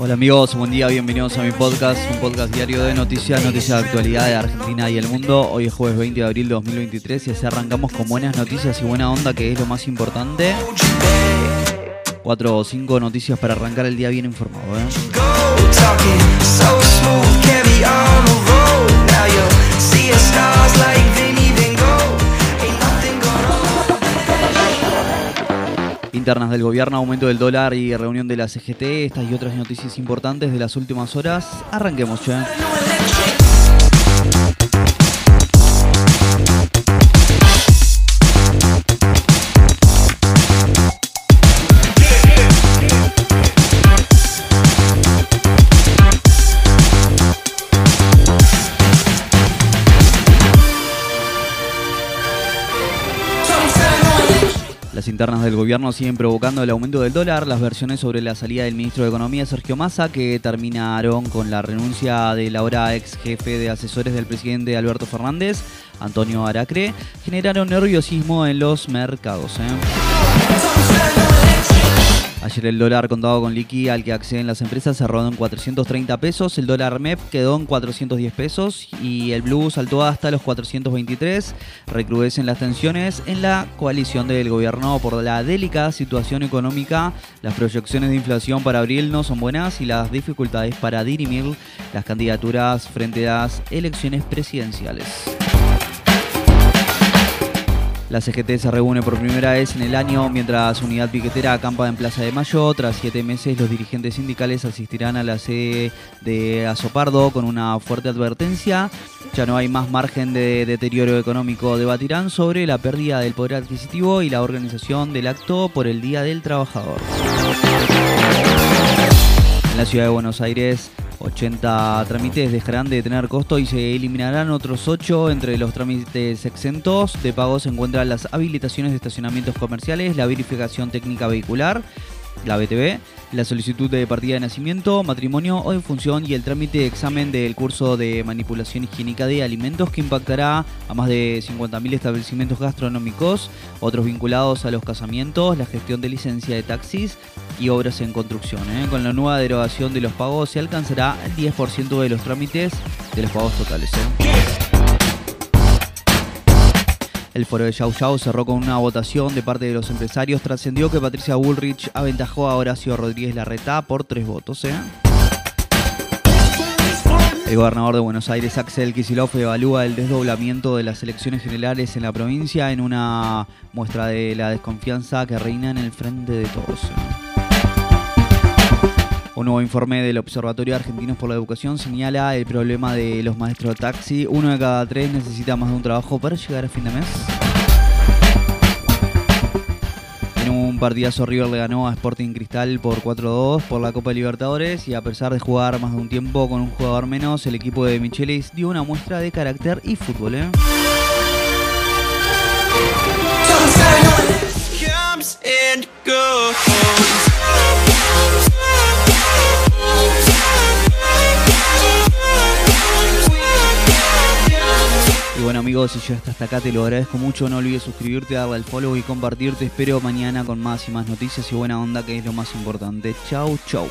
Hola amigos, buen día, bienvenidos a mi podcast, un podcast diario de noticias, noticias de actualidad de Argentina y el mundo. Hoy es jueves 20 de abril de 2023 y así arrancamos con buenas noticias y buena onda, que es lo más importante. Cuatro o cinco noticias para arrancar el día bien informado. ¿eh? Internas del gobierno, aumento del dólar y reunión de la CGT, estas y otras noticias importantes de las últimas horas. Arranquemos, che. Las internas del gobierno siguen provocando el aumento del dólar, las versiones sobre la salida del ministro de Economía Sergio Massa, que terminaron con la renuncia del ahora ex jefe de asesores del presidente Alberto Fernández, Antonio Aracre, generaron nerviosismo en los mercados. ¿eh? Ayer el dólar contado con liqui al que acceden las empresas cerró en 430 pesos, el dólar MEP quedó en 410 pesos y el blue saltó hasta los 423. Recrudecen las tensiones en la coalición del gobierno por la delicada situación económica. Las proyecciones de inflación para abril no son buenas y las dificultades para dirimir las candidaturas frente a las elecciones presidenciales. La CGT se reúne por primera vez en el año mientras Unidad Piquetera acampa en Plaza de Mayo. Tras siete meses, los dirigentes sindicales asistirán a la sede de Azopardo con una fuerte advertencia. Ya no hay más margen de deterioro económico. Debatirán sobre la pérdida del poder adquisitivo y la organización del acto por el Día del Trabajador. En la ciudad de Buenos Aires, 80 trámites dejarán de tener costo y se eliminarán otros 8. Entre los trámites exentos de pago se encuentran las habilitaciones de estacionamientos comerciales, la verificación técnica vehicular, la BTV, la solicitud de partida de nacimiento, matrimonio o de función y el trámite de examen del curso de manipulación higiénica de alimentos que impactará a más de 50.000 establecimientos gastronómicos, otros vinculados a los casamientos, la gestión de licencia de taxis y obras en construcción. ¿eh? Con la nueva derogación de los pagos se alcanzará el 10% de los trámites de los pagos totales. ¿eh? El foro de Yao Yao cerró con una votación de parte de los empresarios. Trascendió que Patricia Bullrich aventajó a Horacio Rodríguez Larreta por tres votos. ¿eh? El gobernador de Buenos Aires, Axel Kicillof, evalúa el desdoblamiento de las elecciones generales en la provincia en una muestra de la desconfianza que reina en el frente de todos. Un nuevo informe del Observatorio Argentinos por la Educación señala el problema de los maestros de taxi. Uno de cada tres necesita más de un trabajo para llegar a fin de mes. En un partidazo River le ganó a Sporting Cristal por 4-2 por la Copa Libertadores y a pesar de jugar más de un tiempo con un jugador menos, el equipo de Michelis dio una muestra de carácter y fútbol. ¿eh? Y bueno si llegaste hasta acá te lo agradezco mucho. No olvides suscribirte, darle al follow y compartirte. Espero mañana con más y más noticias y buena onda que es lo más importante. Chau, chau.